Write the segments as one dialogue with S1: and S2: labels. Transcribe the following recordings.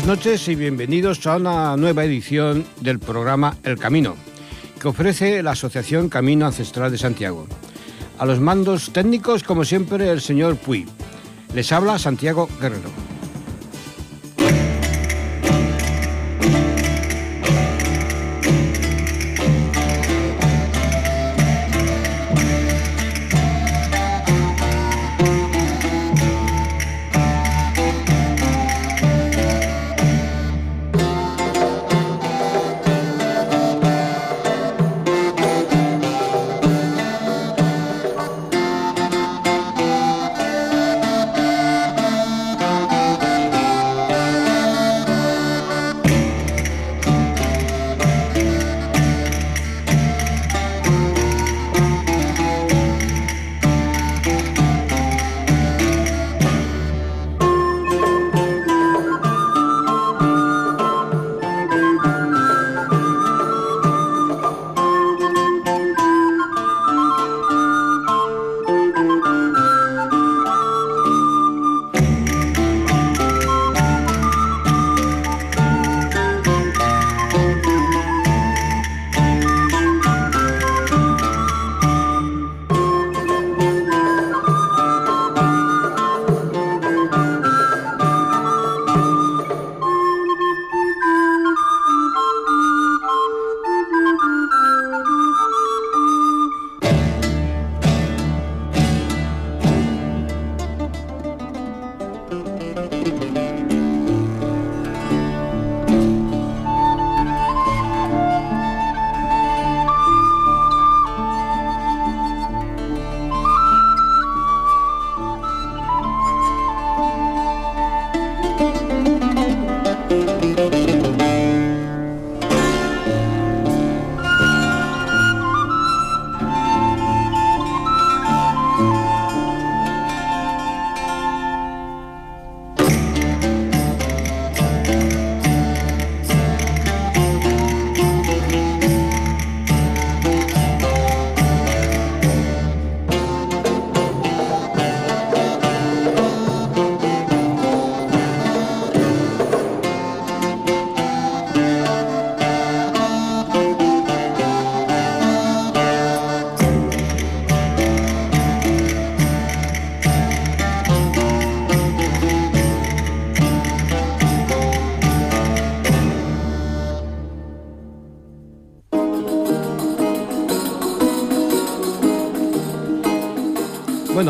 S1: Buenas noches y bienvenidos a una nueva edición del programa El Camino, que ofrece la Asociación Camino Ancestral de Santiago. A los mandos técnicos, como siempre, el señor Puy. Les habla Santiago Guerrero.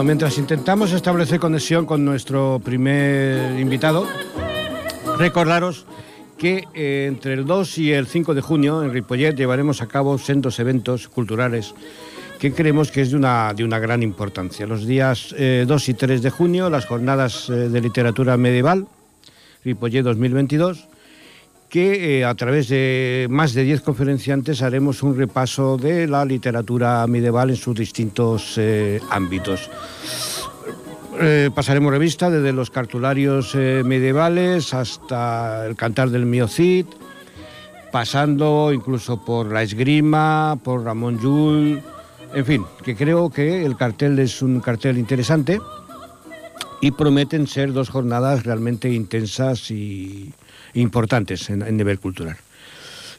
S1: Mientras intentamos establecer conexión con nuestro primer invitado, recordaros que eh, entre el 2 y el 5 de junio en Ripollet llevaremos a cabo sendos eventos culturales que creemos que es de una, de una gran importancia. Los días 2 eh, y 3 de junio, las jornadas eh, de literatura medieval, Ripollet 2022, que eh, a través de más de 10 conferenciantes haremos un repaso de la literatura medieval en sus distintos eh, ámbitos. Eh, pasaremos revista desde los cartularios medievales hasta el cantar del Miocid, pasando incluso por la esgrima, por Ramón Llull, en fin, que creo que el cartel es un cartel interesante y prometen ser dos jornadas realmente intensas y, importantes en, nivel cultural.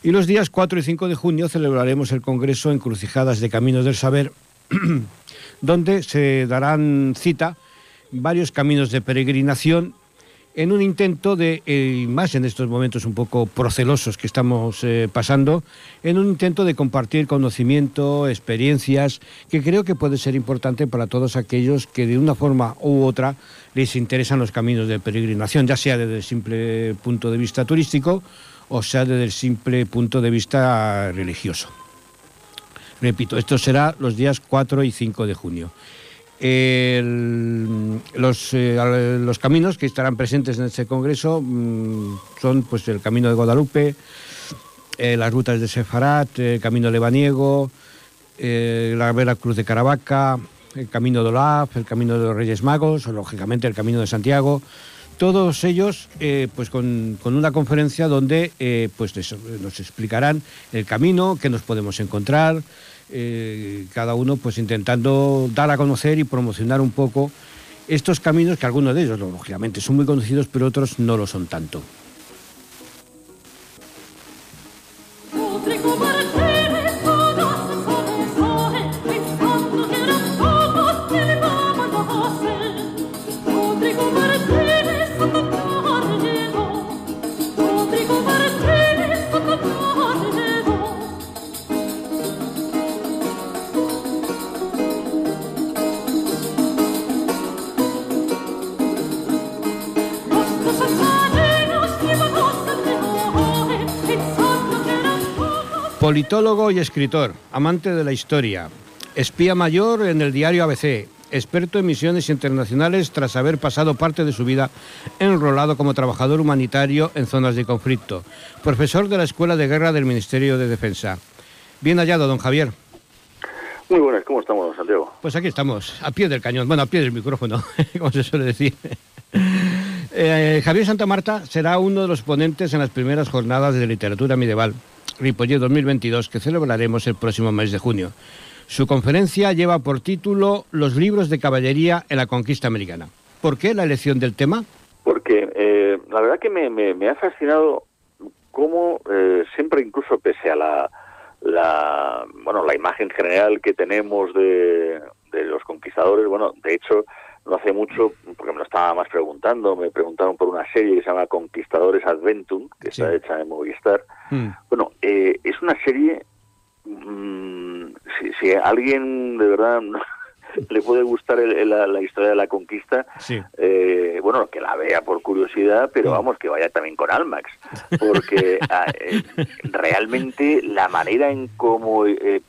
S1: Y los días 4 y 5 de junio celebraremos el Congreso Encrucijadas de Caminos del Saber, donde se darán cita varios caminos de peregrinación en un intento de, más en estos momentos un poco procelosos que estamos eh, pasando, en un intento de compartir conocimiento, experiencias, que creo que puede ser importante para todos aquellos que de una forma u otra les interesan los caminos de peregrinación, ya sea desde el simple punto de vista turístico o sea desde el simple punto de vista religioso. Repito, esto será los días 4 y 5 de junio los, eh, los, caminos que estarán presentes en este congreso mm, son pues el camino de Guadalupe, eh, las rutas de Sefarat, el camino lebaniego, eh, la Vera Cruz de Caravaca, el camino de Olaf, el camino de los Reyes Magos, o, lógicamente el camino de Santiago. Todos ellos, pues con, una conferencia donde pues nos explicarán el camino, qué nos podemos encontrar, eh, cada uno pues intentando dar a conocer y promocionar un poco estos caminos que algunos de ellos, lógicamente, son muy conocidos, pero otros no lo son tanto. Politólogo y escritor, amante de la historia, espía mayor en el diario ABC, experto en misiones internacionales tras haber pasado parte de su vida enrolado como trabajador humanitario en zonas de conflicto, profesor de la Escuela de Guerra del Ministerio de Defensa. Bien hallado, don Javier.
S2: Muy buenas, ¿cómo estamos, Santiago?
S1: Pues aquí estamos, a pie del cañón, bueno, a pie del micrófono, como se suele decir. Eh, Javier Santa Marta será uno de los ponentes en las primeras jornadas de literatura medieval Ripollet 2022 que celebraremos el próximo mes de junio. Su conferencia lleva por título Los libros de caballería en la conquista americana. ¿Por qué la elección del tema?
S2: Porque eh, la verdad que me, ha fascinado cómo eh, siempre, incluso pese a la, la, bueno, la imagen general que tenemos de, de los conquistadores, bueno, de hecho, no hace mucho, porque me lo estaba más preguntando, me preguntaron por una serie que se llama Conquistadores Adventum, que está hecha en Movistar. Mm. Bueno, eh, es una serie, mm, si, si, alguien de verdad le puede gustar la, historia de la conquista, eh, bueno, que la vea por curiosidad, pero vamos, que vaya también con Almax, porque ah, eh, realmente la manera en cómo eh,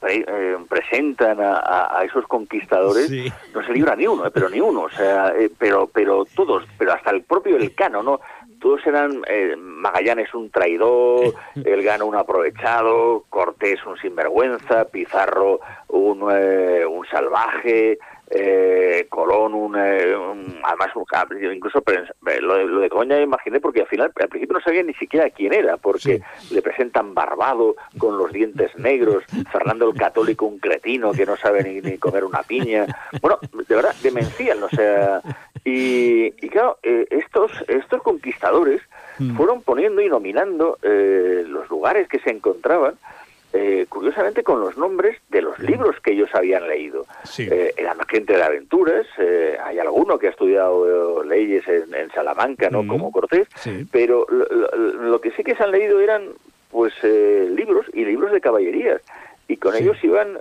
S2: presentan a, esos conquistadores no se libra ni uno, pero ni uno, o sea, pero pero todos, pero hasta el propio Elcano, ¿no? Todos eran eh, Magallanes un traidor, Elgano un aprovechado, Cortés un sinvergüenza, Pizarro un, eh, un salvaje, eh, Colón un, además un, incluso lo de, lo de Coña imaginé porque al final al principio no sabía ni siquiera quién era porque le presentan barbado con los dientes negros Fernando el Católico un cretino que no sabe ni, ni comer una piña bueno de verdad demencial o sea y, claro, eh, estos, estos conquistadores mm. fueron poniendo y nominando eh, los lugares que se encontraban, eh, curiosamente con los nombres de los libros que ellos habían leído. eran gente de aventuras, hay alguno que ha estudiado leyes en, Salamanca, ¿no? Mm. Como Cortés, pero lo, que sí que se han leído eran pues libros y libros de caballerías. Y con ellos iban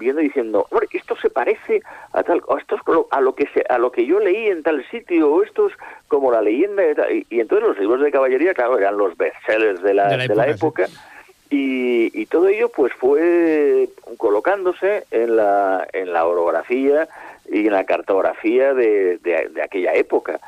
S2: viendo diciendo, hombre, esto se parece a tal, esto es a lo que se, a lo que yo leí en tal sitio, o esto es como la leyenda, y, y entonces los libros de caballería, claro, eran los bestsellers de la, de la época, y, y, todo ello pues fue colocándose en la, en la orografía y en la cartografía de, de aquella época.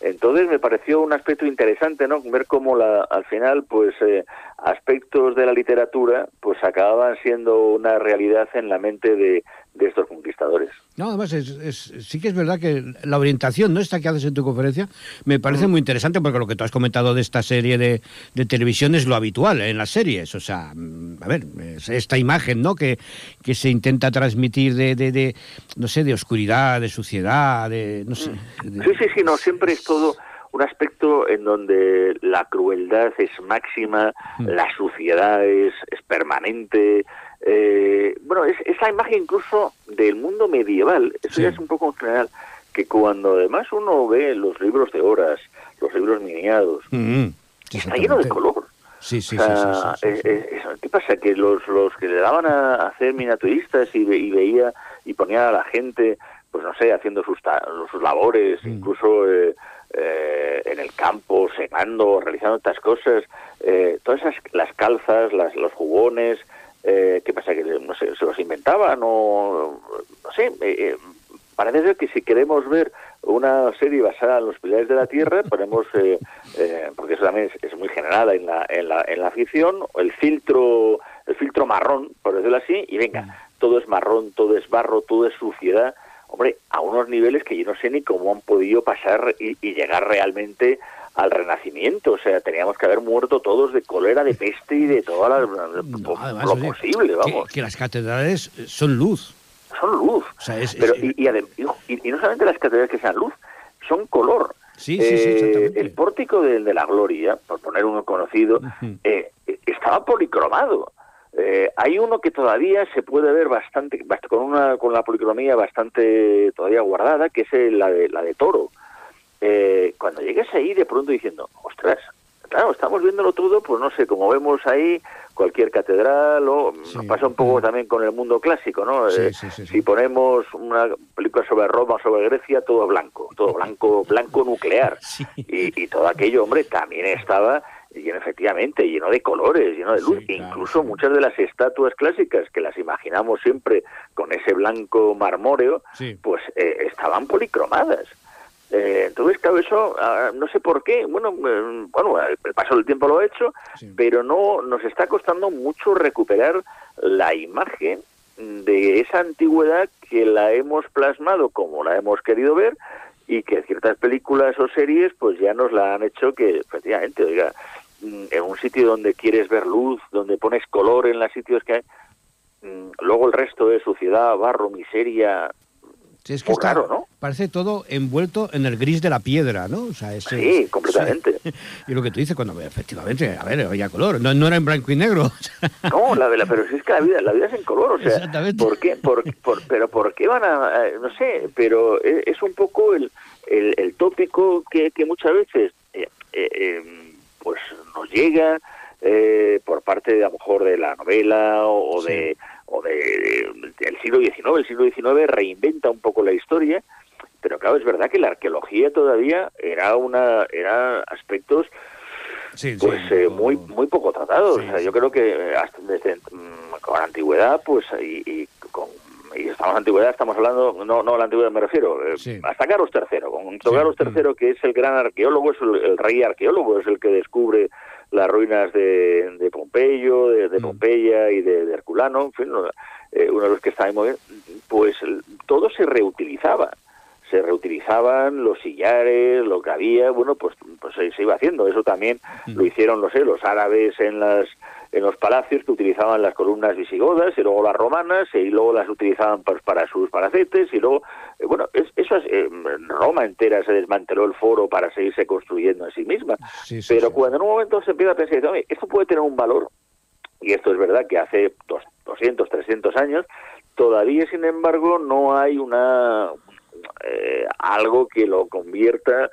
S2: Entonces me pareció un aspecto interesante, ¿no? Ver cómo la, al final, pues, eh, aspectos de la literatura, pues, acababan siendo una realidad en la mente de, de estos conquistadores.
S1: No, además es, sí que es verdad que la orientación, ¿no? Esta que haces en tu conferencia, me parece mm. muy interesante porque lo que tú has comentado de esta serie de, de televisión es lo habitual en las series. O sea, mm, a ver, esta imagen, ¿no? Que, que se intenta transmitir de, de, no sé, de oscuridad, de suciedad, de, no sé.
S2: Mm. Sí, sí, sí, no, siempre es todo un aspecto en donde la crueldad es máxima, la suciedad es, es permanente, eh, bueno, es, esa imagen incluso del mundo medieval, eso ya es un poco en general, que cuando además uno ve los libros de horas, los libros miniados, mm-hmm. está lleno de color.
S1: Sí, sí,
S2: ¿Qué pasa? Que los, los que le daban a hacer miniaturistas y, veía y ponía a la gente, pues no sé, haciendo sus, sus labores, mm. incluso eh, eh, en el campo, secando, realizando estas cosas, eh, todas esas, las calzas, las, los jugones, eh, ¿Qué pasa? ¿Que no sé, se los inventaban o no sé? Eh, eh, parece ser que si queremos ver una serie basada en los pilares de la Tierra, ponemos, eh, porque eso también es, muy general en la, en la, en la ficción, el filtro, el filtro marrón, por decirlo así, y venga, mm. todo es marrón, todo es barro, todo es suciedad, hombre, a unos niveles que yo no sé ni cómo han podido pasar y llegar realmente al Renacimiento. O sea, teníamos que haber muerto todos de cólera, de peste y de todo lo posible, vamos.
S1: Que, las catedrales son luz.
S2: Son luz. Pero, y, y, no solamente las catedrales que sean luz, son color.
S1: Sí, sí, sí,
S2: eh, el pórtico de, la gloria, por poner uno conocido, eh, estaba policromado. Eh, hay uno que todavía se puede ver bastante, con una con la policromía bastante todavía guardada, que es la de la de Toro. Eh, cuando llegues ahí de pronto diciendo, ostras, claro, estamos viéndolo todo, pues no sé, como vemos ahí cualquier catedral, o nos pasa un poco también con el mundo clásico, ¿no? Eh, si ponemos una película sobre Roma, sobre Grecia, todo blanco, todo blanco, blanco nuclear. Y, y todo aquello, hombre, también estaba lleno efectivamente, lleno de colores, lleno de luz. Incluso muchas de las estatuas clásicas que las imaginamos siempre con ese blanco marmóreo, pues eh, estaban policromadas. Eh, entonces, claro, eso ah, no sé por qué. Bueno, eh, bueno, el paso del tiempo lo ha hecho, pero no nos está costando mucho recuperar la imagen de esa antigüedad que la hemos plasmado como la hemos querido ver y que ciertas películas o series pues ya nos la han hecho que efectivamente, oiga, en un sitio donde quieres ver luz, donde pones color en los sitios que hay, mm, luego el resto de suciedad, barro, miseria,
S1: es que está, ¿no? Parece todo envuelto en el gris de la piedra, ¿no? O
S2: sea, sí, completamente.
S1: Y lo que tú dices cuando efectivamente, a ver, había color, no, no era en blanco y negro.
S2: no, la, la, pero si es que la vida, la vida es en color, o sea, Exactamente. ¿por qué? Por, pero ¿por qué van a, no sé, pero es, un poco el, el, tópico que, que, muchas veces eh, eh, em, pues nos llega eh, por parte de a lo mejor de la novela o, de o de, del siglo XIX. El siglo XIX reinventa un poco la historia, pero claro, es verdad que la arqueología todavía era una era aspectos pues eh, muy muy poco tratados. yo creo que hasta desde mm, con la antigüedad, pues y, y con y estamos en la antigüedad, estamos hablando, no, no a la antigüedad me refiero, eh, hasta Carlos III, con Carlos III, que es el gran arqueólogo, es el, rey arqueólogo, es el que descubre las ruinas de, de Pompeyo, de, de mm. Pompeya y de, Herculano, en fin, eh, uno de los que está muy pues todo se reutilizaba se reutilizaban los sillares, lo que había, bueno, pues, pues se, iba haciendo. Eso también lo hicieron, no sé, los árabes en las en los palacios que utilizaban las columnas visigodas y luego las romanas y luego las utilizaban pues, para sus paracetes y luego, eh, bueno, eso es, eh, Roma entera se desmanteló el foro para seguirse construyendo a sí misma. Pero cuando en un momento se empieza a pensar, esto puede tener un valor, y esto es verdad que hace 200, 300 años, todavía, sin embargo, no hay una eh, algo que lo convierta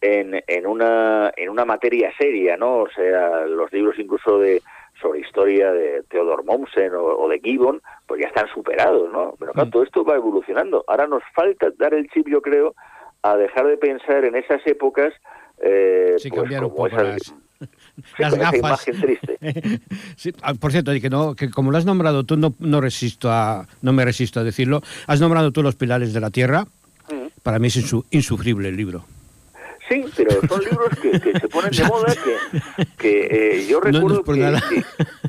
S2: en, en, una, en una materia seria, ¿no? O sea, los libros incluso de sobre historia de Theodor Mommsen o, de Gibbon, pues ya están superados, ¿no? Pero claro, mm. todo esto va evolucionando. Ahora nos falta dar el chip, yo creo, a dejar de pensar en esas épocas
S1: eh, sí, pues, un poco las, gafas. triste. Ah, por cierto, que no, que como lo has nombrado tú, no, no resisto a, no me resisto a decirlo. Has nombrado tú los pilares de la tierra. Para mí es insufrible el libro.
S2: Sí, pero son libros que, se ponen de moda, que, eh, yo recuerdo que,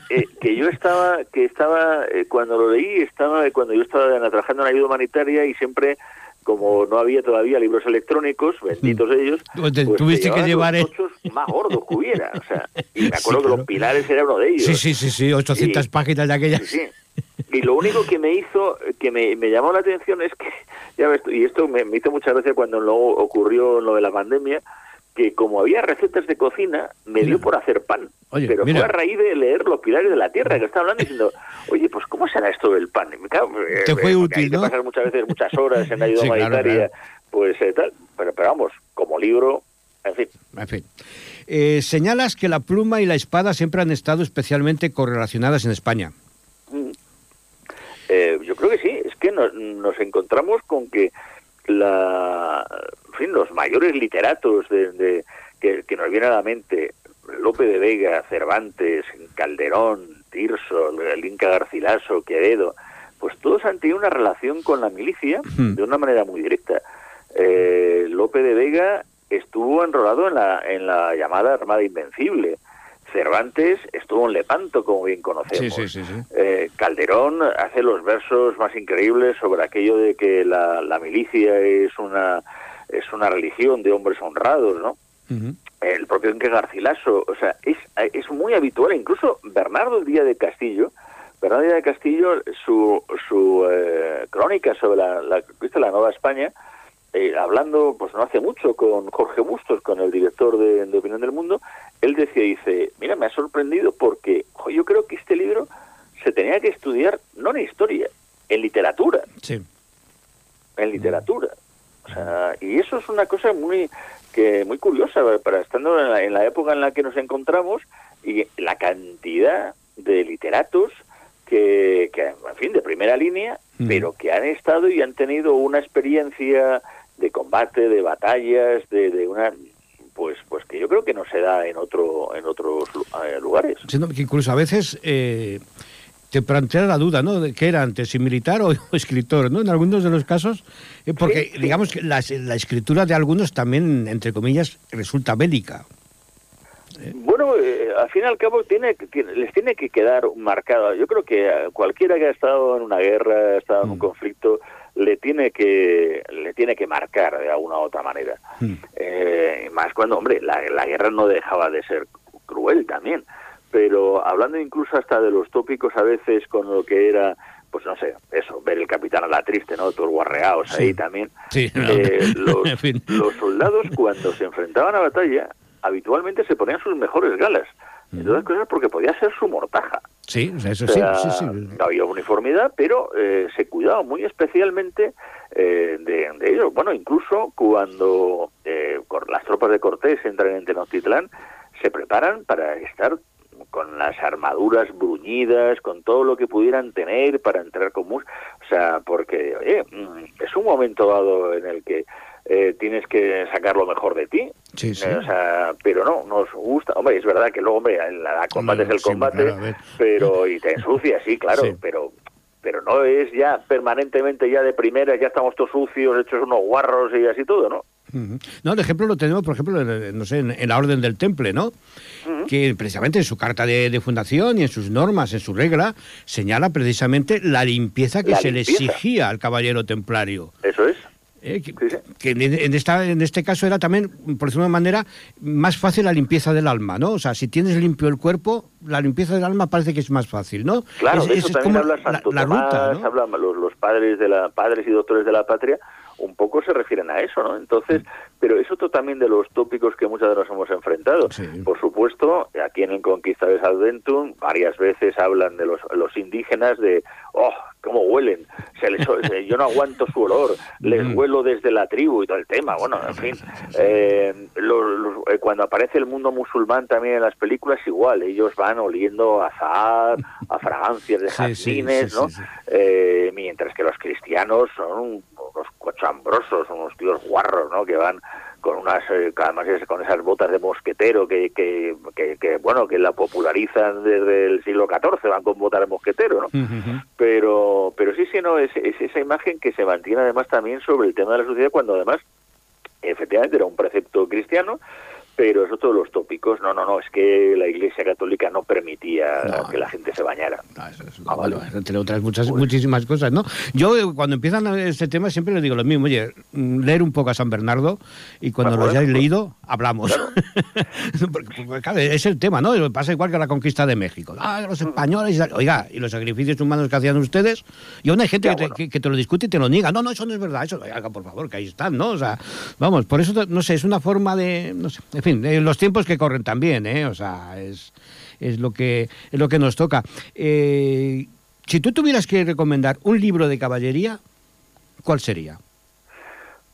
S2: eh, que, yo estaba, que estaba eh, cuando lo leí, estaba cuando yo estaba trabajando en ayuda humanitaria y siempre como no había todavía libros electrónicos, benditos ellos,
S1: pues tuviste que llevar
S2: los más gordos que hubiera. O sea, y me acuerdo que los pilares era uno de ellos.
S1: Sí, sí, sí, sí 800 páginas de aquellas.
S2: Sí, Y lo único que me hizo, que me, me llamó la atención es que, ya ves, y esto me, hizo muchas veces cuando luego ocurrió lo de la pandemia, que como había recetas de cocina, me dio por hacer pan. pero fue a raíz de leer Los Pilares de la Tierra, que estaba hablando diciendo, oye, pues ¿cómo será esto del pan? Y me cago,
S1: eh, Te fue útil, ¿no?
S2: pasar muchas veces muchas horas en ayuda humanitaria, pues eh, tal. Pero, pero vamos, como libro, en fin.
S1: En fin. Eh, señalas que la pluma y la espada siempre han estado especialmente correlacionadas en España. Mm.
S2: Eh, yo creo que sí, que nos, encontramos con que la, fin, los mayores literatos de, que, nos viene a la mente, Lope de Vega, Cervantes, Calderón, Tirso, el Inca Garcilaso, Quevedo, pues todos han tenido una relación con la milicia de una manera muy directa. Eh, Lope de Vega estuvo enrolado en la, en la llamada Armada Invencible. Cervantes estuvo en Lepanto, como bien conocemos. Eh, Calderón hace los versos más increíbles sobre aquello de que la, milicia es una es una religión de hombres honrados, ¿no? El propio Enrique Garcilaso, o sea, es, es muy habitual, incluso Bernardo Díaz de Castillo, Bernardo Díaz de Castillo, su, su eh, crónica sobre la, la, la Nueva España, eh, hablando, pues no hace mucho, con Jorge Bustos, con el director de, Opinión del Mundo, él decía, dice, mira, me ha sorprendido porque yo creo que este libro se tenía que estudiar no en historia, en literatura.
S1: Sí.
S2: En literatura. O sea, y eso es una cosa muy que muy curiosa para estando en la, en la época en la que nos encontramos y la cantidad de literatos que, que en fin, de primera línea, pero que han estado y han tenido una experiencia de combate, de batallas, de, de una pues pues que yo creo que no se da en otro en otros eh, lugares.
S1: Siendo que incluso a veces eh, te plantea la duda, ¿no? De qué era antes, si militar o, escritor, ¿no? En algunos de los casos, eh, porque digamos que la, la, escritura de algunos también, entre comillas, resulta bélica.
S2: Bueno, eh, al fin y al cabo tiene, tiene, les tiene que quedar marcado. Yo creo que cualquiera que ha estado en una guerra, ha estado en un mm. conflicto, le tiene que le tiene que marcar de alguna u otra manera. Mm. Eh, más cuando, hombre, la, la guerra no dejaba de ser cruel también. Pero hablando incluso hasta de los tópicos a veces con lo que era pues no sé, eso, ver el capitán a la triste, ¿no? Todos guarreados ahí también.
S1: Sí,
S2: eh, los, en fin. los soldados cuando se enfrentaban a batalla habitualmente se ponían sus mejores galas. Entre otras cosas porque podía ser su mortaja.
S1: Sí, eso sí, sí, sí.
S2: Había uniformidad, pero eh, se cuidaba muy especialmente eh, de, de ellos. Bueno, incluso cuando eh, las tropas de Cortés entran en Tenochtitlán, se preparan para estar con las armaduras bruñidas, con todo lo que pudieran tener para entrar con mus... O sea, porque, oye, mm, es un momento dado en el que eh, tienes que sacar lo mejor de ti.
S1: Sí, sí.
S2: Eh, o sea, pero no, nos gusta. Hombre, es verdad que luego, hombre, la, combate es el combate, pero y te ensucia, sí, claro, pero pero no es ya permanentemente ya de primera, ya estamos todos sucios, hechos unos guarros y así todo, ¿no?
S1: No, el ejemplo lo tenemos, por ejemplo, no sé, en, la Orden del Temple, ¿no? Que precisamente en su carta de, fundación y en sus normas, en su regla, señala precisamente la limpieza que se le exigía al caballero templario.
S2: Eso es.
S1: Eh, que, en, esta, en este caso era también, por decirlo de una manera, más fácil la limpieza del alma, ¿no? O sea, si tienes limpio el cuerpo, la limpieza del alma parece que es más fácil, ¿no?
S2: Claro, es, eso también habla Santo la, ruta, ¿no? hablan los, los, padres de la padres y doctores de la patria, un poco se refieren a eso, ¿no? Entonces, pero es otro también de los tópicos que muchas veces nos hemos enfrentado. Por supuesto, aquí en el Conquistadores Adventum varias veces hablan de los, los indígenas de, oh, cómo huelen, se les, yo no aguanto su olor, les huelo desde la tribu y todo el tema. Bueno, en fin, eh, eh, cuando aparece el mundo musulmán también en las películas, igual, ellos van oliendo a azahar, a fragancias de jazmines, ¿no? Eh, mientras que los cristianos son unos cochambrosos, unos tíos guarros, ¿no? Que van con unas eh, además con esas botas de mosquetero que, que, que, bueno que la popularizan desde el siglo XIV van con botas de mosquetero ¿no? pero pero sí sí no es, es, esa imagen que se mantiene además también sobre el tema de la sociedad cuando además efectivamente era un precepto cristiano pero eso todos los tópicos. No, no, no, es que la Iglesia Católica no permitía que la gente se bañara.
S1: Ah, entre otras muchas, pues muchísimas cosas, ¿no? Yo eh, cuando empiezan este tema siempre les digo lo mismo, oye, mm, leer un poco a San Bernardo y cuando lo hayáis leído, hablamos. es el tema, ¿no? Pasa igual que la conquista de México. Ah, los españoles, oiga, y los sacrificios humanos que hacían ustedes, y aún hay gente que, te, lo discute y te lo niega. No, no, eso no es verdad, eso, haga por favor, que ahí están, ¿no? O sea, vamos, por eso, no sé, es una forma de, no sé, fin, eh, los tiempos que corren también, ¿eh? O sea, es, es, lo, que, es lo que nos toca. Eh, si tú tuvieras que recomendar un libro de caballería, ¿cuál sería?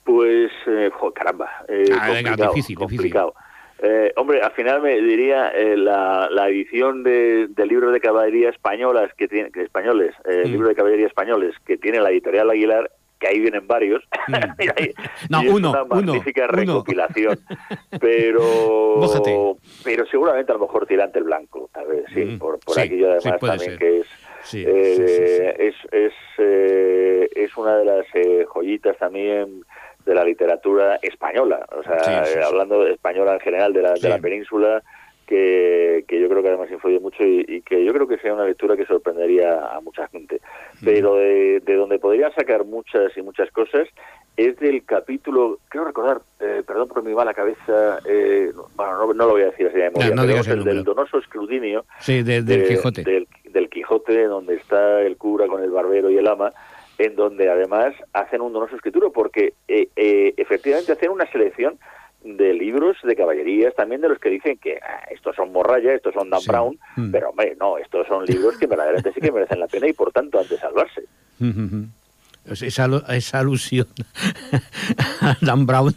S2: Pues, eh, caramba, eh, ah, venga, difícil, complicado. Eh, hombre, al final me diría eh, la, la, edición de, del libro de caballería españolas que tiene, que españoles, el libro de caballería españoles que tiene la editorial Aguilar que ahí vienen varios. Mm.
S1: no, uno,
S2: es una magnífica recopilación. Pero, pero seguramente a lo mejor tirante el blanco, tal vez, sí, mm. por, por aquello además también que es, eh, es, es, eh, es una de las eh, joyitas también de la literatura española, o sea, hablando de española en general de la, de la península, que, que, yo creo que además influye mucho y, que yo creo que sea una lectura que sorprendería a mucha gente. Pero de, donde podrían sacar muchas y muchas cosas es del capítulo, creo recordar, eh, perdón por mi mala cabeza, eh, bueno, no, lo voy a decir así de memoria, el, del donoso escrutinio
S1: del Quijote.
S2: Del, Quijote, donde está el cura con el barbero y el ama, en donde además hacen un donoso escritura, porque eh, efectivamente hacen una selección de libros de caballerías, también de los que dicen que ah, estos son Morraya, estos son Dan Brown, mm. pero hombre, no, estos son libros que verdaderamente sí que merecen la pena y por tanto han de salvarse.
S1: esa, esa alusión a Dan Brown.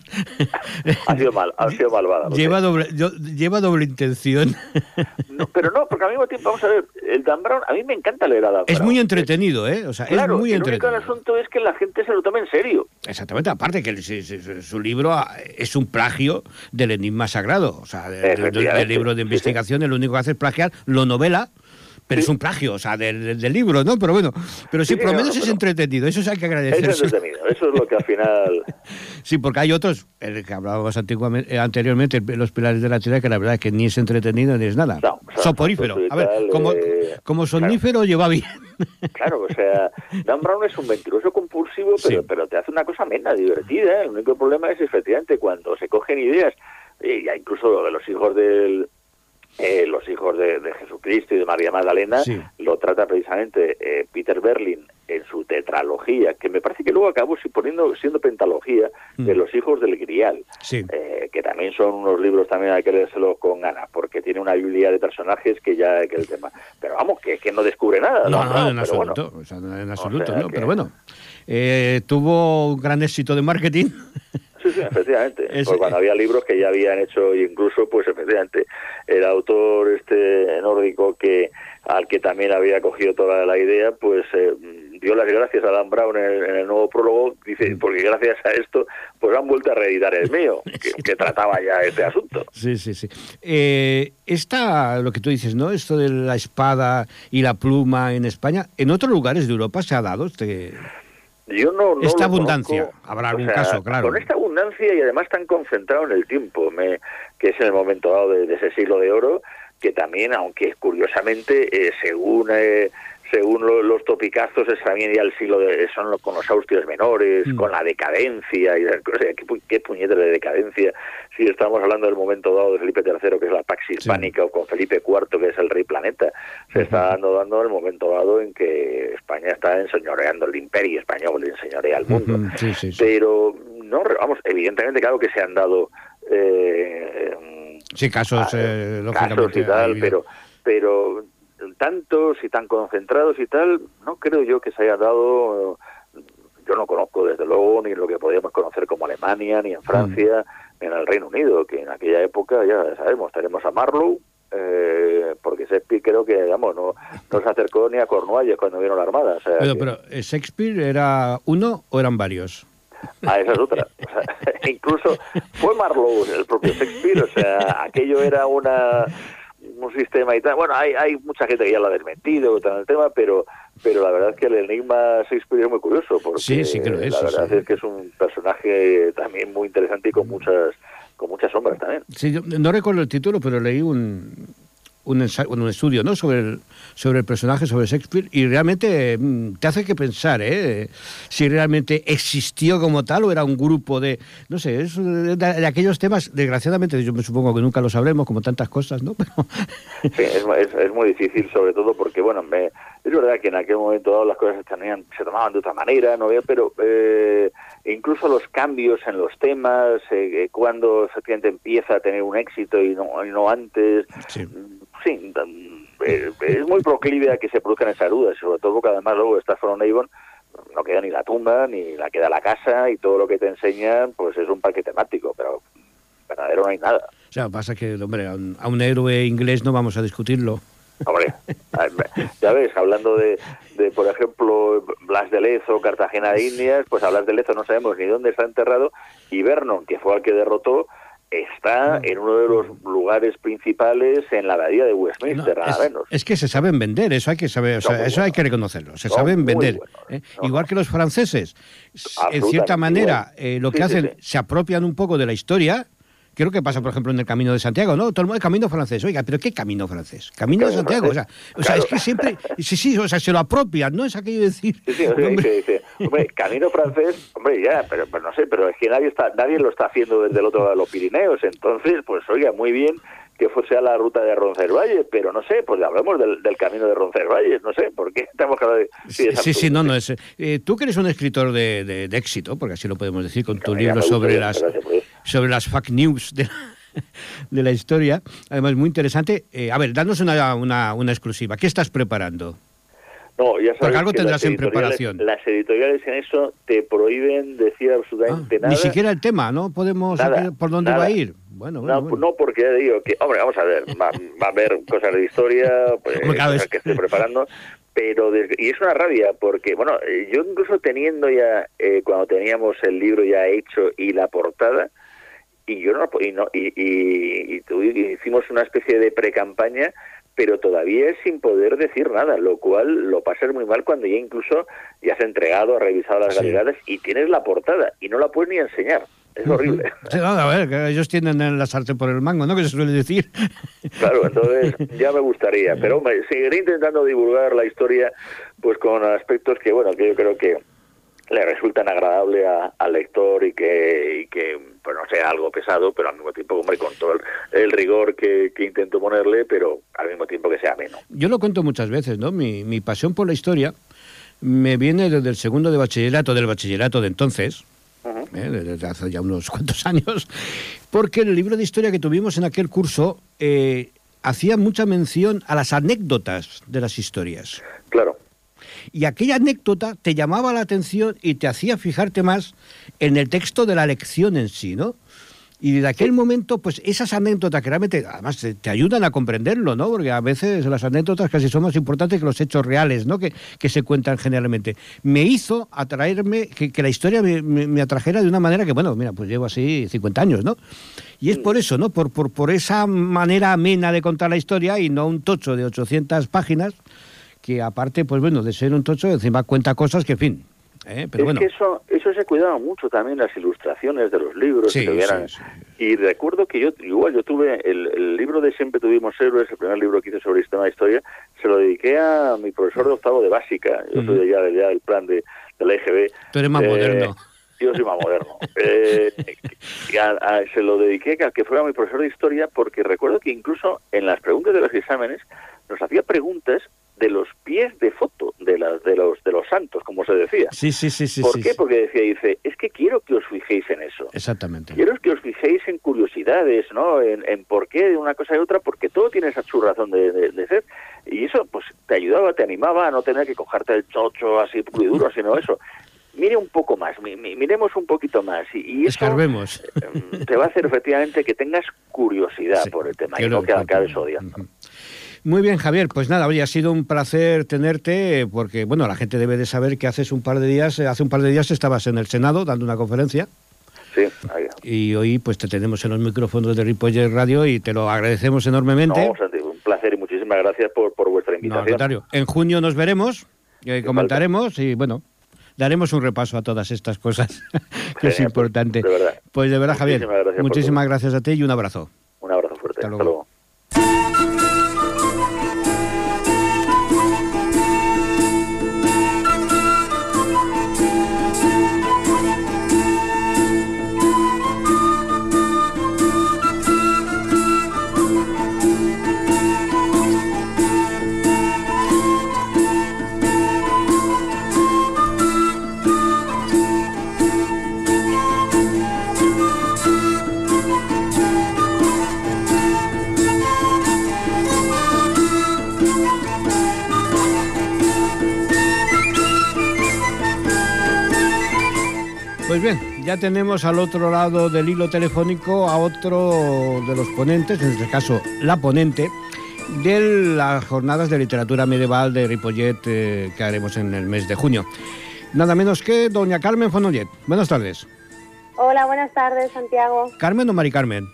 S2: Ha sido, mal, ha sido malvada.
S1: Lleva doble, lleva doble intención.
S2: No, pero no, porque al mismo tiempo, vamos a ver, el Dan Brown, a mí me encanta leer a Dan
S1: Es muy entretenido, ¿eh? O sea, es muy
S2: el
S1: entretenido.
S2: único asunto es que la gente se lo tome en serio.
S1: Exactamente, aparte que su, libro es un plagio del enigma sagrado. O sea, del, libro de investigación, el único que hace es plagiar, lo novela pero es un plagio, o sea, del, del, libro, ¿no? Pero bueno, pero sí, por lo menos es entretenido, eso hay que agradecer.
S2: Es entretenido, eso es lo que al final...
S1: sí, porque hay otros, el que hablábamos antiguamente, eh, anteriormente, los pilares de la tierra, que la verdad es que ni es entretenido ni es nada. No, Soporífero. A ver, como, eh, como sonífero lleva bien.
S2: Claro, o sea, Dan Brown es un mentiroso compulsivo, pero, pero te hace una cosa mena, divertida. ¿eh? El único problema es efectivamente cuando se cogen ideas, y ya incluso de los hijos del eh, los hijos de, Jesucristo y de María Magdalena, lo trata precisamente eh, Peter Berlin en su tetralogía, que me parece que luego acabó poniendo, siendo pentalogía de mm. los hijos del Grial, eh, que también son unos libros también hay que leérselo con ganas, porque tiene una biblia de personajes que ya que el tema. Pero vamos, que, que no descubre nada.
S1: No, no, en, absoluto, en absoluto, pero bueno, tuvo un gran éxito de marketing.
S2: Sí, efectivamente. cuando había libros que ya habían hecho, incluso, pues efectivamente, el autor este nórdico que al que también había cogido toda la idea, pues eh, dio las gracias a Dan Brown en el, nuevo prólogo, dice, mm. porque gracias a esto, pues han vuelto a reeditar el mío, que, trataba ya este asunto.
S1: Sí, sí, sí. Eh, esta, lo que tú dices, ¿no? Esto de la espada y la pluma en España, ¿en otros lugares de Europa se ha dado este...?
S2: Yo no,
S1: esta abundancia, habrá algún caso, claro.
S2: Con esta abundancia y además tan concentrado en el tiempo, me, que es en el momento dado de, ese siglo de oro, que también, aunque curiosamente, eh, según eh, según los topicazos, es también ya el siglo de, son con los austrios menores, mm. con la decadencia, y ¿qué, puñetera de decadencia, si estamos hablando del momento dado de Felipe III, que es la Pax Hispánica, o con Felipe IV, que es el rey planeta, se está dando, dando el momento dado en que España está enseñoreando el imperio español, le enseñorea al mundo. Pero, no vamos, evidentemente, claro que se han dado...
S1: Eh, sí, casos, eh,
S2: casos y tal, pero pero tantos y tan concentrados y tal, no creo yo que se haya dado, yo no conozco desde luego ni lo que podríamos conocer como Alemania, ni en Francia, mm. ni en el Reino Unido, que en aquella época ya sabemos, tenemos a Marlowe, eh, porque Shakespeare creo que digamos no, no se acercó ni a Cornualles cuando vino la Armada.
S1: pero, pero, ¿Shakespeare era uno o eran varios?
S2: Ah, esa es otra. incluso fue Marlowe el propio Shakespeare, o sea, aquello era una un sistema y tal. Bueno, hay, hay mucha gente que ya lo ha desmentido en el tema, pero pero la verdad es que el enigma Shakespeare es muy curioso, porque
S1: sí, sí que lo es,
S2: la verdad es que es un personaje también muy interesante y con muchas con muchas sombras también.
S1: Sí, yo no recuerdo el título, pero leí un, un, un estudio ¿no? sobre, el, sobre el personaje, sobre Shakespeare, y realmente mm, te hace que pensar ¿eh? si realmente existió como tal o era un grupo de, no sé, es de, aquellos temas, desgraciadamente, yo me supongo que nunca lo sabremos, como tantas cosas, ¿no? Pero...
S2: Sí, es, es, es, muy difícil, sobre todo porque, bueno, me, es verdad que en aquel momento todas las cosas se, se tomaban de otra manera, ¿no? pero eh, incluso los cambios en los temas, eh, eh, cuando efectivamente empieza a tener un éxito y no, y no antes, sí, mm, es muy proclive a que se produzcan esas dudas, sobre todo porque además luego está From Avon no queda ni la tumba, ni la queda la casa, y todo lo que te enseñan pues es un parque temático, pero verdadero no hay nada.
S1: O sea, pasa que, hombre, a un héroe inglés no vamos a discutirlo.
S2: Hombre, ya ves, hablando de, de, por ejemplo, Blas de Lezo, Cartagena de Indias, pues a Blas de Lezo no sabemos ni dónde está enterrado, y Vernon, que fue el que derrotó, está en uno de los lugares principales en la abadía de Westminster, nada
S1: es,
S2: menos.
S1: Es que se saben vender, eso hay que saber, eso hay que reconocerlo, se saben vender. ¿eh? Igual que los franceses, en cierta manera, eh, lo que hacen, se apropian un poco de la historia, Creo que pasa, por ejemplo, en el Camino de Santiago, ¿no? Todo el mundo, el Camino francés. Oiga, ¿pero qué Camino francés? Camino de Santiago. O sea, o sea es que siempre... Sí, sí, o sea, se lo apropian, ¿no? Es aquello de decir...
S2: Sí, sí, hombre. hombre, Camino francés, hombre, ya, pero, no sé, pero es que nadie, está, nadie lo está haciendo desde el otro lado de los Pirineos. Entonces, pues, oiga, muy bien que fuese a la ruta de Roncesvalles, pero no sé, pues hablemos del, camino de Roncesvalles, no sé, ¿por qué estamos hablando de...?
S1: Sí, sí, sí, no, no, es... Eh, tú que eres un escritor de, de, éxito, porque así lo podemos decir, con tu libro sobre las, sobre las fake news de de la historia, además muy interesante. Eh, a ver, danos una, una, una exclusiva. ¿Qué estás preparando?
S2: No, ya sabes
S1: Porque algo
S2: que
S1: tendrás en preparación.
S2: Las editoriales en eso te prohíben decir absolutamente
S1: Ah,
S2: nada.
S1: Ni siquiera el tema, ¿no? Podemos
S2: Nada,
S1: saber por dónde
S2: nada.
S1: va a ir. Bueno, bueno,
S2: No,
S1: bueno.
S2: no, porque ya digo que, hombre, vamos a ver, va, va a haber cosas de historia, pues, cosas que estoy preparando, pero desde- y es una rabia porque, bueno, eh, yo incluso teniendo ya, eh, cuando teníamos el libro ya hecho y la portada, y yo no, y, no, y, y- y hicimos una especie de pre-campaña, pero todavía es sin poder decir nada, lo cual lo pasas muy mal cuando ya incluso ya has entregado, has revisado las
S1: Sí.
S2: y tienes la portada y no la puedes ni enseñar. Es horrible.
S1: Sí, no, a ver, que ellos tienen en la sartén por el mango, ¿no? Que se suele decir.
S2: Claro, entonces ya me gustaría, pero hombre, seguiré intentando divulgar la historia pues con aspectos que, bueno, que yo creo que le resultan agradable a- al lector y que, y que pues no sea algo pesado, pero al mismo tiempo, hombre, con todo el, el rigor que, que intento ponerle, pero al mismo tiempo que sea ameno.
S1: Yo lo cuento muchas veces, ¿no? Mi, mi pasión por la historia me viene desde el segundo de bachillerato, del bachillerato de entonces,
S2: Ujú.
S1: ¿eh? desde hace ya unos cuantos años, porque el libro de historia que tuvimos en aquel curso eh, hacía mucha mención a las anécdotas de las historias.
S2: Claro,
S1: Y aquella anécdota te llamaba la atención y te hacía fijarte más en el texto de la lección en sí, ¿no? Y desde aquel momento, pues esas anécdotas que realmente, además, te, te ayudan a comprenderlo, ¿no? Porque a veces las anécdotas casi son más importantes que los hechos reales, ¿no? Que, que se cuentan generalmente. Me hizo atraerme, que, que la historia me, me- me atrajera de una manera que, bueno, mira, pues llevo así 50 años, ¿no? Y es por eso, ¿no? Por, por, por esa manera amena de contar la historia y no un tocho de 800 páginas, que aparte, pues bueno, de ser un tocho, encima cuenta cosas que, en fin, ¿eh? pero
S2: es
S1: bueno.
S2: que eso, eso se cuidaba mucho también las ilustraciones de los libros.
S1: Sí,
S2: que tuvieran-
S1: sí,
S2: Y recuerdo que yo, igual, yo tuve el, el libro de Siempre Tuvimos Héroes, el primer libro que hice sobre sistema de historia, se lo dediqué a mi profesor de octavo de básica. Yo
S1: Ujú.
S2: soy ya, ya del plan de, de la EGB.
S1: Tú eres más
S2: Eh,
S1: moderno.
S2: Yo soy más moderno. Eh, a- se lo dediqué a que fuera mi profesor de historia porque recuerdo que incluso en las preguntas de los exámenes nos hacía preguntas de los pies de foto de, las, de, los, de los santos, como se decía.
S1: Sí, sí, sí, sí.
S2: ¿Por
S1: sí,
S2: qué?
S1: sí.
S2: Porque decía, dice, es que quiero que os fijéis en eso.
S1: Exactamente.
S2: Quiero que os fijéis en curiosidades, ¿no? En, en por qué de una cosa y otra, porque todo tiene esa su razón de, de- de ser. Y eso, pues, te ayudaba, te animaba a no tener que cogerte el chocho así puro y duro, sino eso. Mire un poco más, mi- mi- miremos un poquito más. Y, y eso
S1: Escarbemos.
S2: eh, te va a hacer efectivamente que tengas curiosidad
S1: Sí,
S2: por el tema y no que acabes odiando.
S1: Muy bien, Javier. Pues nada, oye, ha sido un placer tenerte, porque, bueno, la gente debe de saber que haces un par de días, eh, hace un par de días estabas en el Senado dando una conferencia
S2: Sí, ahí.
S1: y hoy pues te tenemos en los micrófonos de Ripollet Radio y te lo agradecemos enormemente.
S2: No, Santi, un placer y muchísimas gracias por, por vuestra
S1: No,
S2: invitación.
S1: contrario. En junio nos veremos, eh,
S2: falta.
S1: comentaremos y, bueno, daremos un repaso a todas estas cosas, que es
S2: pues,
S1: importante.
S2: de verdad.
S1: Pues de verdad, Javier,
S2: Muchísimas gracias
S1: muchísimas a ti y un abrazo.
S2: Un abrazo fuerte.
S1: Hasta luego. Ya tenemos al otro lado del hilo telefónico a otro de los ponentes, en este caso la ponente, de las jornadas de literatura medieval de Ripollet eh, que haremos en el mes de junio. Nada menos que doña Carmen Fonollet. Buenas tardes.
S3: Hola, buenas tardes, Santiago.
S1: ¿Carmen o Mari Carmen?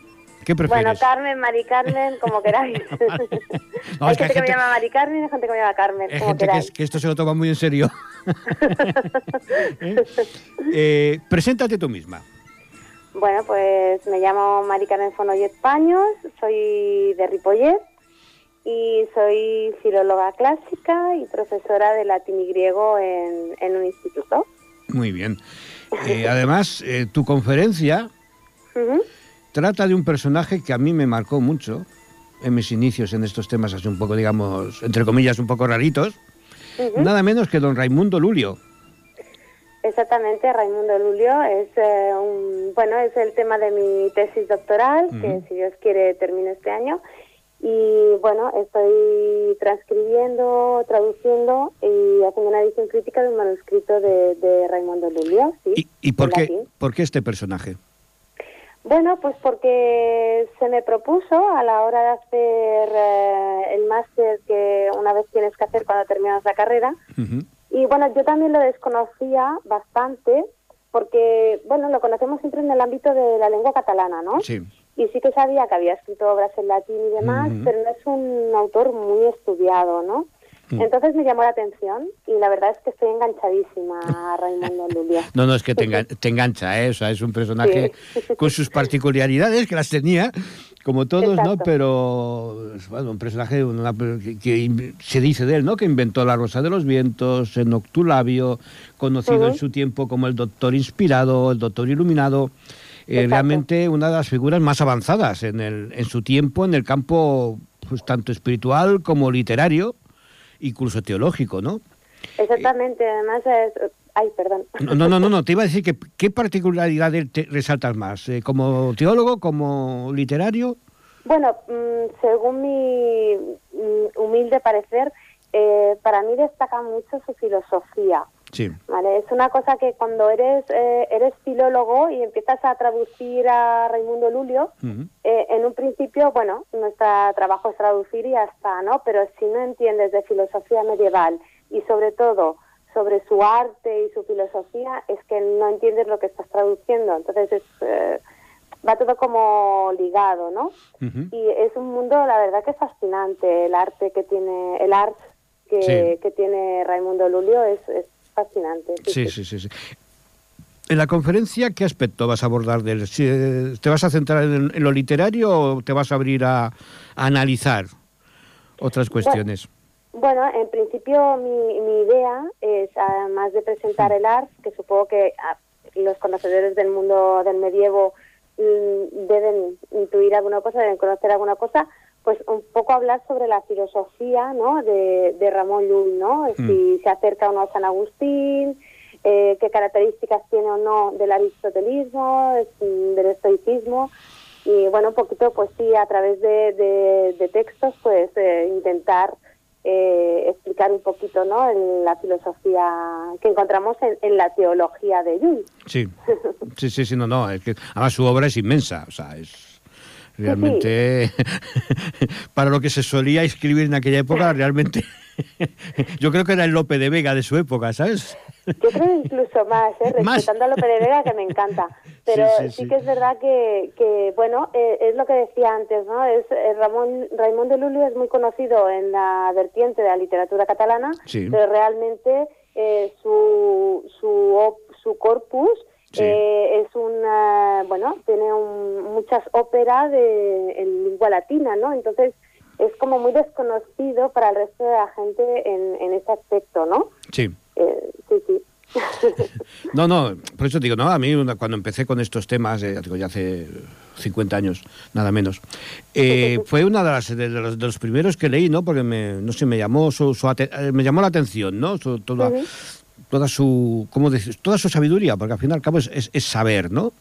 S1: ¿Qué prefieres?
S3: Bueno, Carmen, Mari Carmen, como queráis.
S1: No,
S3: hay
S1: es que
S3: gente que me llama Mari Carmen y hay gente que me llama Carmen,
S1: Hay
S3: como
S1: gente que,
S3: queráis.
S1: es- que esto se lo toma muy en serio. ¿Eh? Eh, preséntate tú misma.
S3: Bueno, pues me llamo Mari Carmen Fonollet Paños, soy de Ripollet y soy filóloga clásica y profesora de latín y griego en, en un instituto.
S1: Muy bien. Eh, además, eh, tu conferencia. Trata de un personaje que a mí me marcó mucho en mis inicios en estos temas así un poco, digamos, entre comillas, un poco raritos. Nada menos que don Raimundo Lulio.
S3: Exactamente, Raimundo Lulio es eh, un, bueno es el tema de mi tesis doctoral que si Dios quiere termino este año Y bueno, estoy transcribiendo, traduciendo y haciendo una edición crítica de un manuscrito de, de Raimundo Lulio.
S1: ¿Y, y por, qué, por qué este personaje?
S3: Bueno, pues porque se me propuso a la hora de hacer eh, el máster que una vez tienes que hacer cuando terminas la carrera. Y bueno, yo también lo desconocía bastante porque, bueno, lo conocemos siempre en el ámbito de la lengua catalana, ¿no?
S1: Sí.
S3: Y sí que sabía que había escrito obras en latín y demás, pero no es un autor muy estudiado, ¿no? Mm. Entonces me llamó la atención y la verdad es que estoy enganchadísima a Raimundo Lulia.
S1: No, no, es que te, engancha, ¿eh? O sea, es un personaje con sus particularidades, que las tenía, como todos, ¿no? Pero, bueno, un personaje que, se dice de él, ¿no? Que inventó La Rosa de los Vientos, en Octulabio, conocido en su tiempo como el Doctor Inspirado, el Doctor Iluminado. Eh, realmente una de las figuras más avanzadas en, el, en su tiempo en el campo pues, tanto espiritual como literario incluso teológico, ¿no?
S3: Exactamente, además es... Ay, perdón.
S1: No, no, no, no, te iba a decir que qué particularidades te resaltas más, eh, como teólogo, como literario.
S3: Bueno, mm, según mi mm, humilde parecer, eh, para mí destaca mucho su filosofía.
S1: Sí.
S3: ¿vale? Es una cosa que cuando eres eh, eres filólogo y empiezas a traducir a Raimundo Lulio, eh, en un principio, bueno, nuestro trabajo es traducir y ya está, ¿no? Pero si no entiendes de filosofía medieval y sobre todo sobre su arte y su filosofía, es que no entiendes lo que estás traduciendo. Entonces es, eh, va todo como ligado, ¿no? Y es un mundo, la verdad, que es fascinante. El arte que tiene, el arte que, que tiene Raimundo Lulio es fascinante.
S1: Sí, sí, sí, En la conferencia, ¿qué aspecto vas a abordar de él? Eh, ¿Te vas a centrar en, lo literario o te vas a abrir a, analizar otras cuestiones?
S3: Bueno, en principio mi, mi, idea es, además de presentar el arte, que supongo que ah, los conocedores del mundo del medievo mm, deben intuir alguna cosa, deben conocer alguna cosa, pues un poco hablar sobre la filosofía ¿no? de, de Ramón Llull, ¿no? Mm. Si se acerca o no a San Agustín, eh, qué características tiene o no del aristotelismo, del estoicismo, y bueno, un poquito, pues sí, a través de, de, textos, pues eh, intentar eh, explicar un poquito ¿no? En la filosofía que encontramos en, en la teología de Llull.
S1: Sí, sí, sí, sí, no, no, es que además su obra es inmensa, o sea, es Realmente, para lo que se solía escribir en aquella época, realmente, yo creo que era el Lope de Vega de su época, ¿sabes?
S3: Yo creo incluso más, ¿eh? respetando a Lope de Vega, que me encanta. Pero sí, que es verdad que, que bueno, eh, es lo que decía antes, ¿no? Es, eh, Ramón, Raimón de Lulio es muy conocido en la vertiente de la literatura catalana, pero realmente eh, su, su, su corpus eh, es una, bueno, tiene muchas óperas de, en lengua latina, ¿no? Entonces es como muy desconocido para el resto de la gente en, en ese aspecto, ¿no?
S1: Sí.
S3: Eh, sí, sí.
S1: no, no, por eso digo, no, a mí cuando empecé con estos temas, eh, digo, ya hace 50 años, nada menos, eh, fue una de, las, de, los, primeros que leí, ¿no? Porque me, no sé, me llamó, su, me llamó la atención, ¿no? toda, toda su, ¿cómo decir? toda su sabiduría, porque al fin y al cabo es, es, saber, ¿no?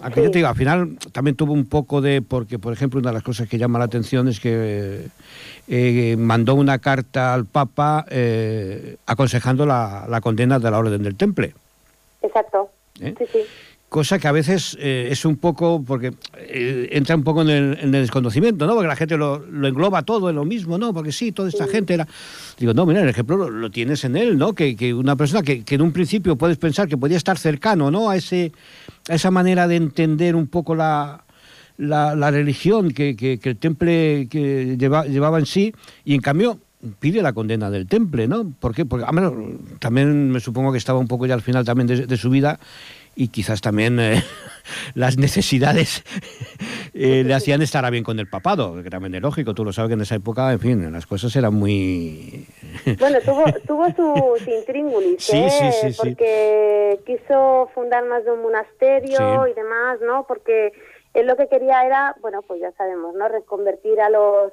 S1: Aunque yo te digo, al final también tuvo un poco de, porque por ejemplo una de las cosas que llama la atención es que eh, mandó una carta al Papa eh, aconsejando la, la, condena de la Orden del Temple.
S3: Exacto. ¿Eh? Sí, sí
S1: cosa que a veces eh, es un poco, porque eh, entra un poco en el, desconocimiento, ¿no? Porque la gente lo, engloba todo en lo mismo, ¿no? Porque sí, toda esta gente era... Digo, no, mira, el ejemplo lo, tienes en él, ¿no? Que, que una persona que, que, en un principio puedes pensar que podía estar cercano, ¿no? A, ese, a esa manera de entender un poco la, la, religión que, que, el temple que lleva, llevaba en sí, y en cambio pide la condena del temple, ¿no? ¿Por qué? Porque, también me supongo que estaba un poco ya al final también de, de su vida y quizás también eh, las necesidades eh, le hacían estar a bien con el papado, que también es lógico, tú lo sabes que en esa época, en fin, las cosas eran muy...
S3: bueno, tuvo, tuvo sus intríngulis, sí, ¿eh? sí, sí, porque quiso fundar más de un monasterio y demás, ¿no? Porque él lo que quería era, bueno, pues ya sabemos, ¿no? Reconvertir a los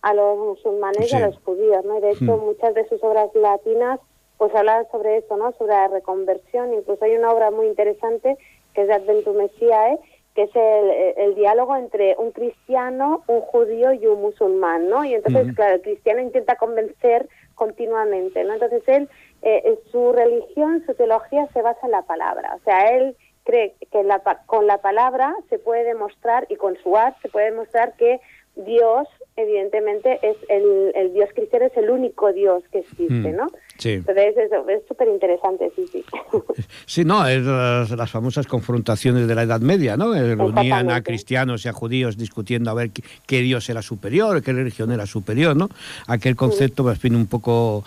S3: a los musulmanes y a los judíos, ¿no? Y de hecho, hmm. muchas de sus obras latinas pues hablar sobre eso, ¿no? Sobre la reconversión. Incluso hay una obra muy interesante que es de Adventum Messiae, que es el, diálogo entre un cristiano, un judío y un musulmán, ¿no? Y entonces, claro, el cristiano intenta convencer continuamente, ¿no? Entonces él, eh, su religión, su teología se basa en la palabra, o sea, él cree que la, con la palabra se puede demostrar y con su arte se puede demostrar que Dios evidentemente es el, el, Dios cristiano es el único Dios que existe, ¿no? Sí. Entonces es súper interesante, sí, sí.
S1: Sí, no, es las, famosas confrontaciones de la Edad Media, ¿no? Eh, reunían a cristianos y a judíos discutiendo a ver qué, Dios era superior, qué religión era superior, ¿no? Aquel concepto, pues, fin, un poco...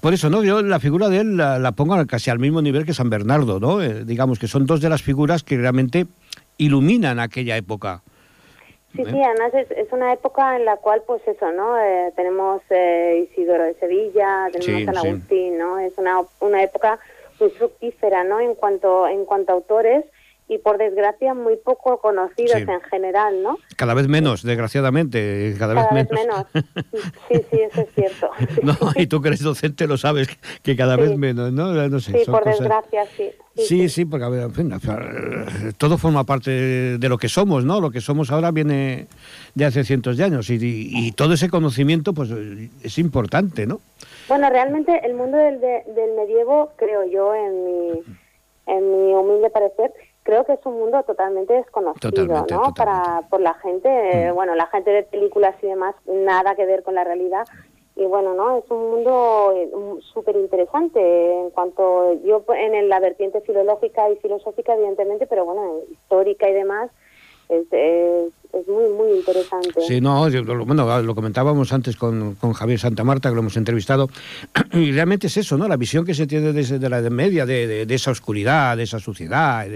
S1: Por eso, ¿no? Yo la figura de él la, pongo casi al mismo nivel que San Bernardo, ¿no? Eh, digamos que son dos de las figuras que realmente iluminan aquella época.
S3: Sí, sí, además es, una época en la cual, pues eso, ¿no? Eh, tenemos eh, Isidoro de Sevilla, tenemos San Agustín, ¿no? Es una, una época muy fructífera, ¿no? En cuanto, en cuanto a autores y por desgracia muy poco conocidos en general, ¿no?
S1: Cada vez menos, desgraciadamente, cada,
S3: vez, menos. Sí, sí, eso es cierto.
S1: no, y tú que eres docente lo sabes, que cada vez menos, ¿no?
S3: no sé, sí, por desgracia, sí.
S1: Sí, sí, porque a ver, en fin, todo forma parte de lo que somos, ¿no? Lo que somos ahora viene de hace cientos de años y, y, todo ese conocimiento pues es importante, ¿no?
S3: Bueno, realmente el mundo del, del medievo, creo yo, en mi, en mi humilde parecer, creo que es un mundo totalmente desconocido, ¿no? Para por la gente, mm. bueno, la gente de películas y demás, nada que ver con la realidad. Y bueno, ¿no? Es un mundo eh, súper interesante en cuanto yo en la vertiente filológica y filosófica, evidentemente, pero bueno, histórica y demás, es, es, muy, muy interesante.
S1: Sí, no, bueno, lo comentábamos antes con, con, Javier Santa Marta, que lo hemos entrevistado, y realmente es eso, ¿no? La visión que se tiene desde de la Edad Media, de, de, esa oscuridad, de esa suciedad,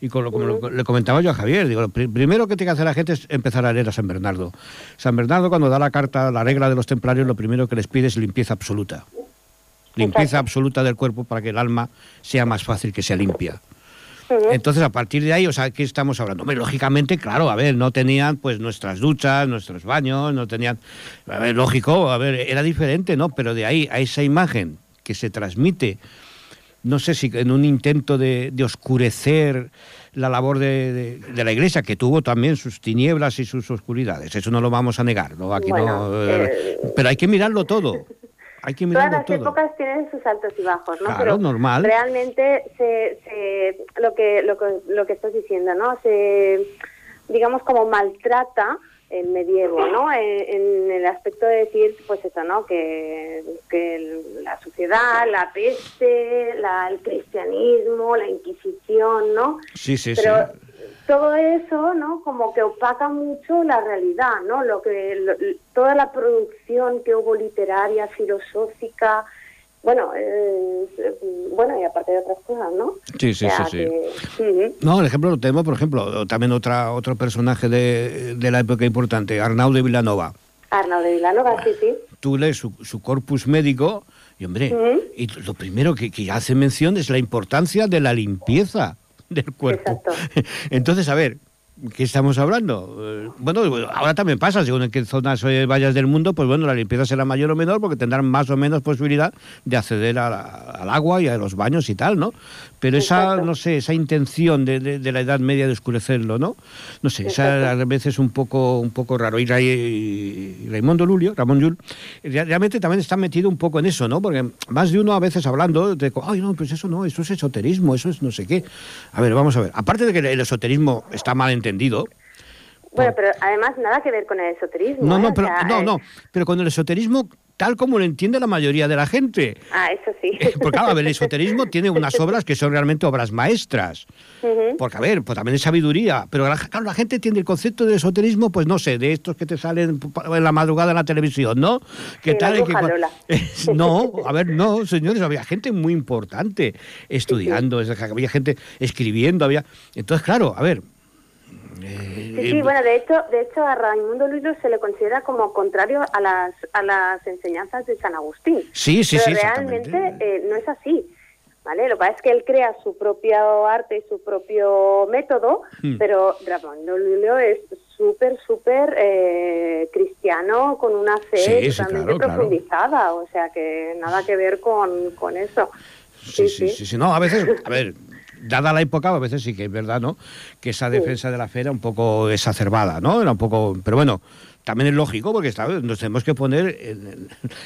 S1: y con lo, como le comentaba yo a Javier, digo, lo primero que tiene que hacer la gente es empezar a leer a San Bernardo. San Bernardo, cuando da la carta, la regla de los templarios, lo primero que les pide es limpieza absoluta. Limpieza absoluta del cuerpo para que el alma sea más fácil que sea limpia. Entonces, a partir de ahí, o sea, ¿qué estamos hablando? lógicamente, claro, a ver, no tenían pues nuestras duchas, nuestros baños, no tenían... A ver, lógico, a ver, era diferente, ¿no? Pero de ahí a esa imagen que se transmite, no sé si en un intento de, oscurecer la labor de, la Iglesia, que tuvo también sus tinieblas y sus oscuridades, eso no lo vamos a negar, ¿no? Aquí no eh, pero hay que mirarlo todo. Hay que
S3: Todas las épocas tienen sus altos y bajos, ¿no?
S1: Claro, Pero normal.
S3: Realmente se, se, lo que lo que lo que estás diciendo, ¿no? Se digamos como maltrata el medievo, ¿no? En, el aspecto de decir, pues eso, ¿no? Que, que la sociedad, la peste, la, el cristianismo, la Inquisición, ¿no?
S1: Sí, sí,
S3: Pero, sí todo eso, ¿no? Como que opaca mucho la realidad, ¿no? Lo que toda la producción que hubo literaria, filosófica, bueno, eh, bueno y aparte de otras cosas, ¿no?
S1: Sí, sí, sí, sí. No, el ejemplo lo tenemos, por ejemplo, también otra otro personaje de, de la época importante, Arnau de Vilanova.
S3: Arnau de Vilanova, sí, sí.
S1: Tú lees su, su corpus médico y, hombre, y lo primero que, que hace mención es la importancia de la limpieza del cuerpo. Entonces, a ver, ¿qué estamos hablando? Eh, bueno, ahora también pasa, según en qué zonas eh, vayas del mundo, pues bueno, la limpieza será mayor o menor porque tendrán más o menos posibilidad de acceder al agua y a los baños y tal, ¿no? Pero esa, no sé, esa intención de, de, la Edad Media de oscurecerlo, ¿no? No sé, esa a veces un poco, un poco raro. Y, Raimundo Lulio, Ramón Llull, realmente también está metido un poco en eso, ¿no? Porque más de uno a veces hablando de, ay, no, pues eso no, eso es esoterismo, eso es no sé qué. A ver, vamos a ver. Aparte de que el esoterismo está mal entendido,
S3: bueno, pero además nada que ver con el esoterismo.
S1: No, no, ¿eh? no, no, pero con el esoterismo tal como lo entiende la mayoría de la gente.
S3: Ah, eso sí.
S1: Eh, porque, claro, a ver, el esoterismo tiene unas obras que son realmente obras maestras. Porque, a ver, pues también es sabiduría. Pero, claro, la gente tiene el concepto de esoterismo, pues no sé, de estos que te salen en la madrugada en la televisión, ¿no?
S3: ¿Qué tal? Que,
S1: no, a ver, no, señores, había gente muy importante estudiando, había gente escribiendo, había... Entonces, claro, a ver,
S3: Sí, sí, bueno, de hecho, de hecho a Raimundo Luilo se le considera como contrario a las, a las enseñanzas de San Agustín.
S1: Sí, sí,
S3: Pero realmente eh, no es así. ¿Vale? Lo que pasa es que él crea su propio arte y su propio método, hmm. pero Raimundo Luilo es súper, súper eh, cristiano, con una fe totalmente profundizada, o sea que nada que ver con, con eso.
S1: Sí sí, sí, sí, no, a veces, a ver, dada la época, a veces sí que es verdad, ¿no? Que esa defensa de la fe era un poco exacerbada, ¿no? Era un poco, pero bueno, también es lógico porque nos tenemos que poner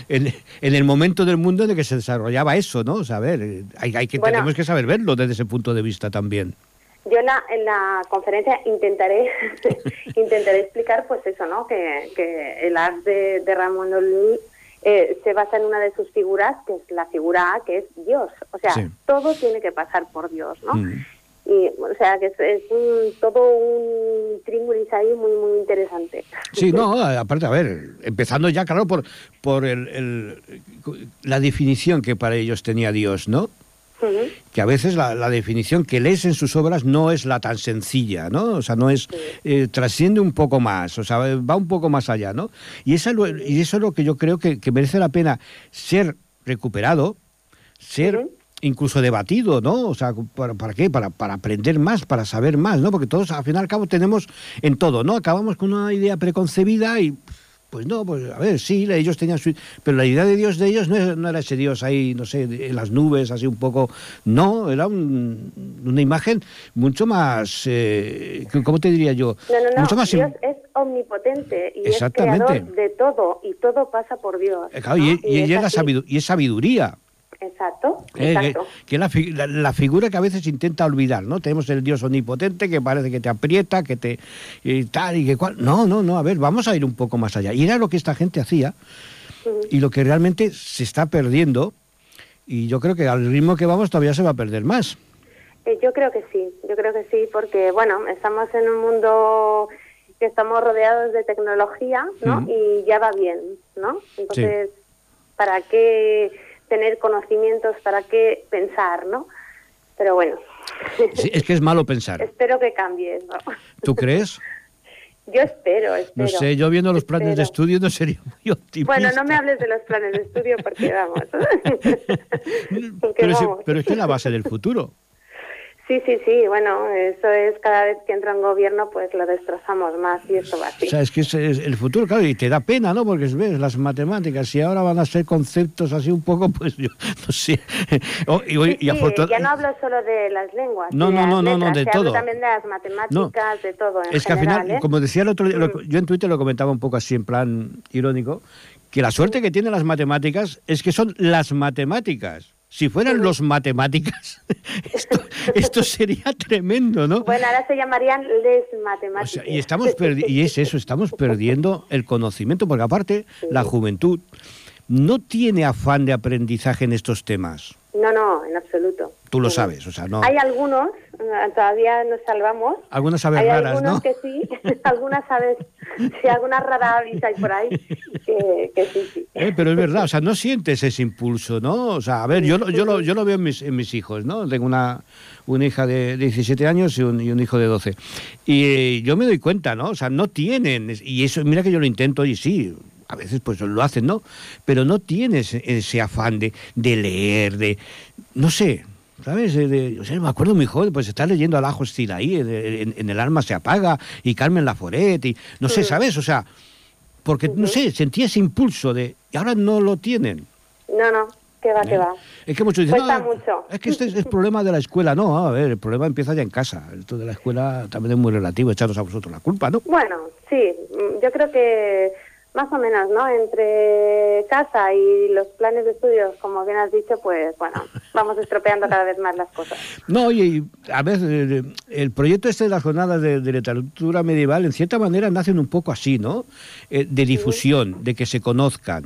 S1: en, el momento del mundo en el que se desarrollaba eso, ¿no? O sea, hay, hay que, tenemos que saber verlo desde ese punto de vista también.
S3: Yo en la, en la conferencia intentaré intentaré explicar pues eso, ¿no? Que, que el arte de, de Ramón eh, se basa en una de sus figuras, que es la figura A, que es Dios. O sea, todo tiene que pasar por Dios, ¿no? Mm. Y, o sea, que es, un, todo un tríngulis ahí muy, muy interesante.
S1: Sí, no, aparte, a ver, empezando ya, claro, por, por el, la definición que para ellos tenía Dios, ¿no? Que a veces la, definición que lees en sus obras no es la tan sencilla, ¿no? O sea, no es, eh, trasciende un poco más, o sea, va un poco más allá, ¿no? Y, esa, y eso es lo que yo creo que, merece la pena ser recuperado, ser incluso debatido, ¿no? O sea, ¿para, qué? Para, para aprender más, para saber más, ¿no? Porque todos, al fin y al cabo, tenemos en todo, ¿no? Acabamos con una idea preconcebida y pues no, pues a ver, sí, ellos tenían su... Pero la idea de Dios de ellos no, era ese Dios ahí, no sé, en las nubes, así un poco... No, era una imagen mucho más... Eh, ¿Cómo te diría yo?
S3: No, no, no, mucho más Dios es omnipotente y es creador de todo, y todo pasa por Dios.
S1: Eh, y, y, es sabiduría.
S3: Exacto, eh, exacto.
S1: que es la, figura que a veces intenta olvidar, ¿no? Tenemos el Dios omnipotente que parece que te aprieta, que te y tal y que cual. No, no, no, a ver, vamos a ir un poco más allá. Y era lo que esta gente hacía y lo que realmente se está perdiendo y yo creo que al ritmo que vamos todavía se va a perder más.
S3: Eh, yo creo que sí, yo creo que sí, porque bueno, estamos en un mundo que estamos rodeados de tecnología, ¿no? Y ya va bien, ¿no? Entonces, ¿para qué tener conocimientos, para qué pensar, ¿no? Pero bueno.
S1: es que es malo pensar.
S3: espero que cambie ¿no?
S1: ¿Tú crees?
S3: Yo espero, espero.
S1: No sé, yo viendo los planes de estudio no sería muy optimista.
S3: Bueno, no me hables de los planes de estudio porque vamos.
S1: pero, pero es que es la base del futuro.
S3: Sí, sí, sí, bueno, eso es cada vez que entra un gobierno, pues lo destrozamos más y eso va así.
S1: O sea, es que es, el futuro, claro, y te da pena, ¿no? Porque ves las matemáticas, si ahora van a ser conceptos así un poco, pues yo no sé.
S3: y, ya no hablo solo de las lenguas.
S1: No, no, no, no, no, de todo.
S3: Hablo también de las matemáticas, de todo.
S1: es que al final,
S3: ¿eh?
S1: como decía el otro día, mm. yo en Twitter lo comentaba un poco así en plan irónico, que la suerte que tienen las matemáticas es que son las matemáticas. Si fueran los matemáticas, esto, sería tremendo, ¿no?
S3: Bueno, ahora se llamarían les matemáticas.
S1: y, estamos y es eso, estamos perdiendo el conocimiento, porque aparte la juventud no tiene afán de aprendizaje en estos temas.
S3: No, no, en absoluto.
S1: Tú lo sabes, o sea, no.
S3: Hay algunos, todavía nos salvamos.
S1: Algunas aves
S3: hay
S1: raras,
S3: algunos que sí, algunas aves, sí, algunas raras aves hay por ahí que, sí, sí.
S1: Eh, pero es verdad, o sea, no sientes ese impulso, ¿no? O sea, a ver, yo, yo, lo, yo lo veo en mis, en mis hijos, ¿no? Tengo una, una hija de 17 años y un, y un hijo de 12. Y eh, yo me doy cuenta, ¿no? O sea, no tienen, y eso, mira que yo lo intento y sí, a veces pues lo hacen, ¿no? Pero no tienes ese afán de, de leer, de, no sé, ¿sabes? De, o sea, me acuerdo muy joven, pues está leyendo al ajo ahí, en, en, El alma se apaga, y Carmen Laforet, y no sé, ¿sabes? O sea, porque, no sé, sentía ese impulso de, y ahora no lo tienen.
S3: No, no, que va, que ¿Eh? va.
S1: Es que muchos dicen, mucho. es que este es el problema de la escuela. No, a ver, el problema empieza ya en casa. Esto de la escuela también es muy relativo, echaros a vosotros la culpa, ¿no?
S3: Bueno, sí, yo creo que más o menos, ¿no? Entre casa y los planes de estudios, como bien has dicho, pues bueno, vamos estropeando cada vez más las cosas.
S1: No, y a ver, eh, el proyecto este de las jornadas de, literatura medieval, en cierta manera, nacen un poco así, ¿no? Eh, de difusión, de que se conozcan.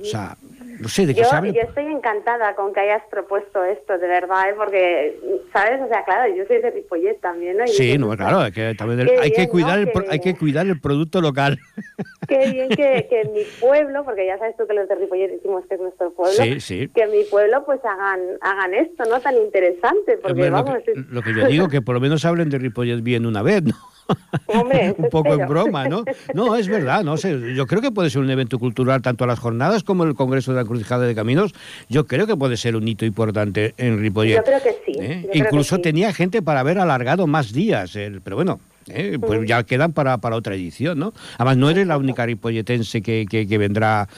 S1: O sea, no sé, de qué
S3: yo, Yo estoy encantada con que hayas propuesto esto, de verdad, ¿eh? porque, ¿sabes? O sea, claro, yo soy de Ripollet también, ¿no?
S1: sí, no, claro, que también hay, que cuidar el, hay que cuidar el producto local.
S3: Qué bien que, que en mi pueblo, porque ya sabes tú que los de Ripollet decimos que es nuestro pueblo, que en mi pueblo pues hagan hagan esto, ¿no? Tan interesante, porque vamos...
S1: Lo que, lo que yo digo, que por lo menos hablen de Ripollet bien una vez, ¿no? un poco en broma, ¿no? No, es verdad, no sé. Yo creo que puede ser un evento cultural, tanto a las jornadas como el Congreso de la Cruzada de Caminos. Yo creo que puede ser un hito importante en Ripollet.
S3: Yo creo que sí.
S1: ¿Eh? Incluso tenía gente para haber alargado más días, pero bueno. ¿eh? pues ya quedan para, para otra edición, ¿no? Además, no eres la única ripolletense que, que, vendrá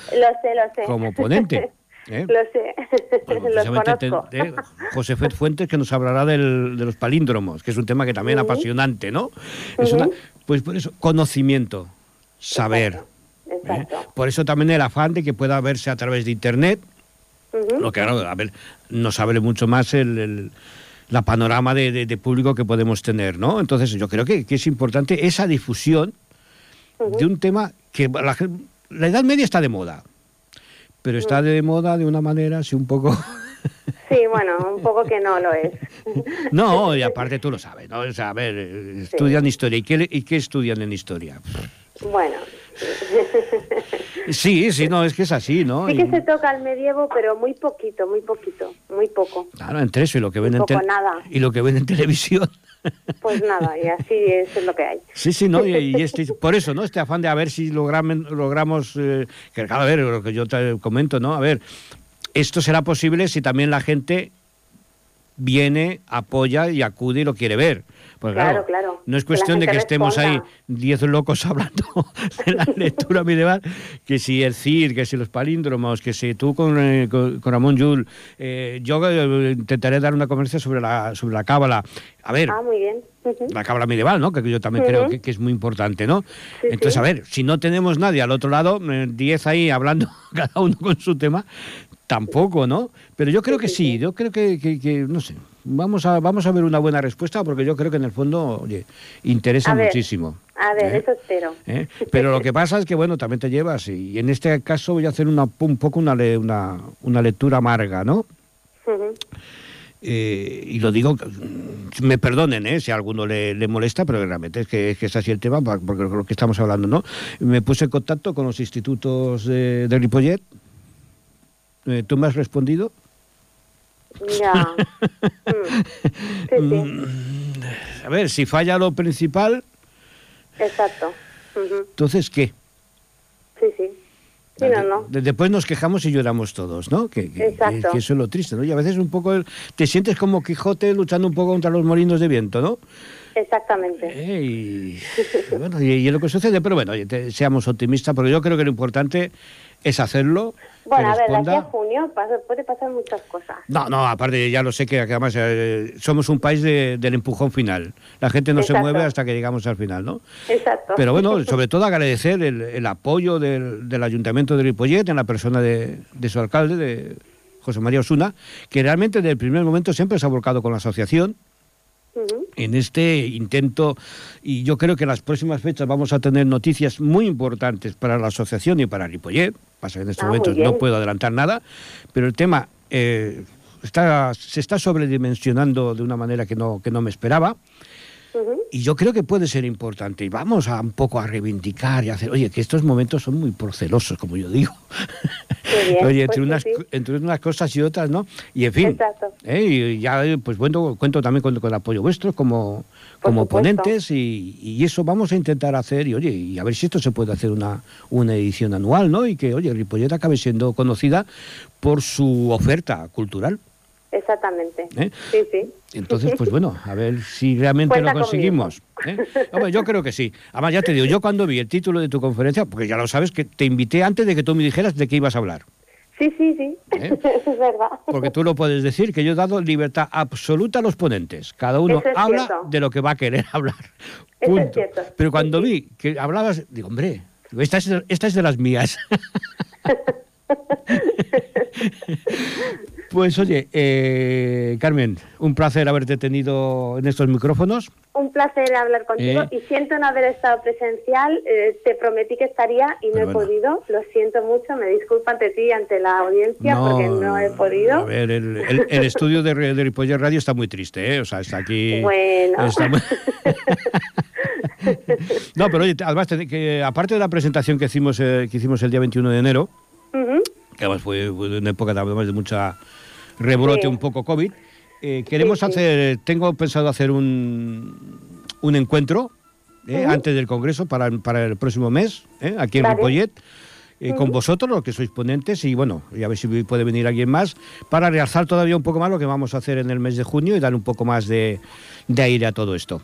S1: como ponente.
S3: ¿Eh? Lo sé, los conozco.
S1: José Fuentes que nos hablará del, de los palíndromos, que es un tema que también es apasionante, ¿no? pues por eso, conocimiento, saber. Exacto. ¿eh? Por eso también el afán de que pueda verse a través de Internet, lo que ahora, a ver, nos abre mucho más el, la panorama de, público que podemos tener, ¿no? Entonces yo creo que, es importante esa difusión de un tema que la, la Edad Media está de moda pero está de moda de una manera así un poco...
S3: Sí, bueno, un poco que no lo es.
S1: No, y aparte tú lo sabes, ¿no? O sea, a ver, estudian historia. ¿Y qué, ¿Y qué estudian en historia?
S3: Bueno.
S1: Sí, sí, no, es que es así, ¿no?
S3: Sí que se toca el medievo, pero muy poquito, muy poquito, muy poco.
S1: Claro, entre eso y lo que ven en
S3: nada.
S1: y lo que ven en televisión.
S3: Pues nada, y así es lo que hay.
S1: Sí, sí, no, y, este, por eso, ¿no? Este afán de a ver si logramos, logramos eh, que a ver, lo que yo te comento, ¿no? A ver, esto será posible si también la gente viene, apoya y acude y lo quiere ver. Pues claro, claro, No es cuestión de que estemos ahí diez locos hablando de la lectura medieval, que si el CIR, que si los palíndromos, que si tú con, eh, con, Ramón Yul. Eh, yo eh, intentaré dar una conversación sobre la, sobre la cábala. A ver.
S3: Ah, muy bien.
S1: La cábala medieval, ¿no? Que yo también creo que, es muy importante, ¿no? Entonces, a ver, si no tenemos nadie al otro lado, diez ahí hablando cada uno con su tema, tampoco, ¿no? Pero yo creo que sí, yo creo que, que no sé, vamos a, vamos a ver una buena respuesta porque yo creo que en el fondo, oye, interesa muchísimo.
S3: A ver, ¿eh? eso espero.
S1: ¿Eh? Pero lo que pasa es que, bueno, también te llevas, y en este caso voy a hacer una, un poco una, una, una lectura amarga, ¿no? Eh, y lo digo, me perdonen ¿eh? si a alguno le, molesta, pero realmente es que, es así el tema, porque lo que estamos hablando, ¿no? Me puse en contacto con los institutos de, de Ripollet. ¿Tú me has respondido?
S3: Ya. Mm.
S1: A ver, si falla lo principal.
S3: Exacto.
S1: Entonces, ¿qué?
S3: Sí, sí. Sí, no, no.
S1: Después nos quejamos y lloramos todos, ¿no? Que, Exacto. que, eso es lo triste, ¿no? Y a veces un poco te sientes como Quijote luchando un poco contra los molinos de viento, ¿no?
S3: Exactamente.
S1: Eh, y, bueno, y, lo que sucede, pero bueno, seamos optimistas, porque yo creo que lo importante es hacerlo.
S3: Bueno, a ver, de aquí a junio puede pasar muchas cosas.
S1: No, no, aparte ya lo sé que además eh, somos un país del empujón final. La gente no se mueve hasta que llegamos al final, ¿no?
S3: Exacto.
S1: Pero bueno, sobre todo agradecer el, apoyo del, Ayuntamiento de Ripollet en la persona de, de su alcalde, de José María Osuna, que realmente desde el primer momento siempre se ha volcado con la asociación en este intento y yo creo que en las próximas fechas vamos a tener noticias muy importantes para la asociación y para Ripollet. Pasa que en estos ah, momentos no puedo adelantar nada, pero el tema eh, está, se está sobredimensionando de una manera que no, que no me esperaba. Y yo creo que puede ser importante. Y vamos a un poco a reivindicar y hacer, oye, que estos momentos son muy procelosos, como yo digo. oye, entre, pues unas, entre unas cosas y otras, ¿no? Y en fin, ¿eh? y ya pues bueno, cuento también con, el apoyo vuestro como, como ponentes y, y, eso vamos a intentar hacer y oye, y a ver si esto se puede hacer una, una edición anual, ¿no? Y que, oye, Ripollet acabe siendo conocida por su oferta cultural.
S3: Exactamente. ¿Eh? Sí, sí.
S1: Entonces, pues bueno, a ver si realmente lo conseguimos. ¿eh? yo creo que sí. Además, ya te digo, yo cuando vi el título de tu conferencia, porque ya lo sabes, que te invité antes de que tú me dijeras de qué ibas a hablar.
S3: Sí, sí, sí, ¿Eh? es verdad.
S1: Porque tú lo puedes decir, que yo he dado libertad absoluta a los ponentes. Cada uno habla de lo que va a querer hablar. Punto. Pero cuando vi que hablabas, digo, hombre, esta es, esta es de las mías. Pues oye, eh, Carmen, un placer haberte tenido en estos micrófonos.
S3: Un placer hablar contigo eh. y siento no haber estado presencial. Eh, te prometí que estaría y no he podido. Lo siento mucho, me disculpo ante ti y ante la audiencia porque no he podido.
S1: A ver, el, estudio de, de Ripoller Radio está muy triste, ¿eh? O sea, está aquí.
S3: Bueno.
S1: no, pero oye, además, que, aparte de la presentación que hicimos, que hicimos el día 21 de enero, que además fue, una época de mucha rebrote un poco COVID. Eh, queremos hacer, tengo pensado hacer un, un encuentro eh, antes del Congreso para, para el próximo mes, eh, aquí en Ripollet. con vosotros, los que sois ponentes, y bueno, y a ver si puede venir alguien más, para realzar todavía un poco más lo que vamos a hacer en el mes de junio y dar un poco más de, de aire a todo esto.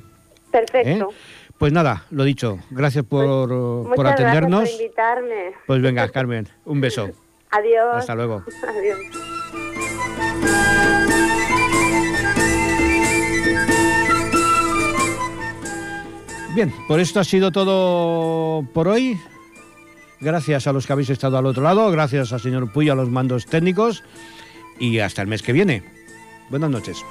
S3: Perfecto.
S1: Pues nada, lo dicho, gracias por, pues, por atendernos.
S3: Gracias por invitarme.
S1: Pues venga, Carmen, un beso.
S3: Adiós.
S1: Hasta luego.
S3: Adiós.
S1: Bien, por esto ha sido todo por hoy. Gracias a los que habéis estado al otro lado, gracias al señor Puyo a los mandos técnicos y hasta el mes que viene. Buenas noches.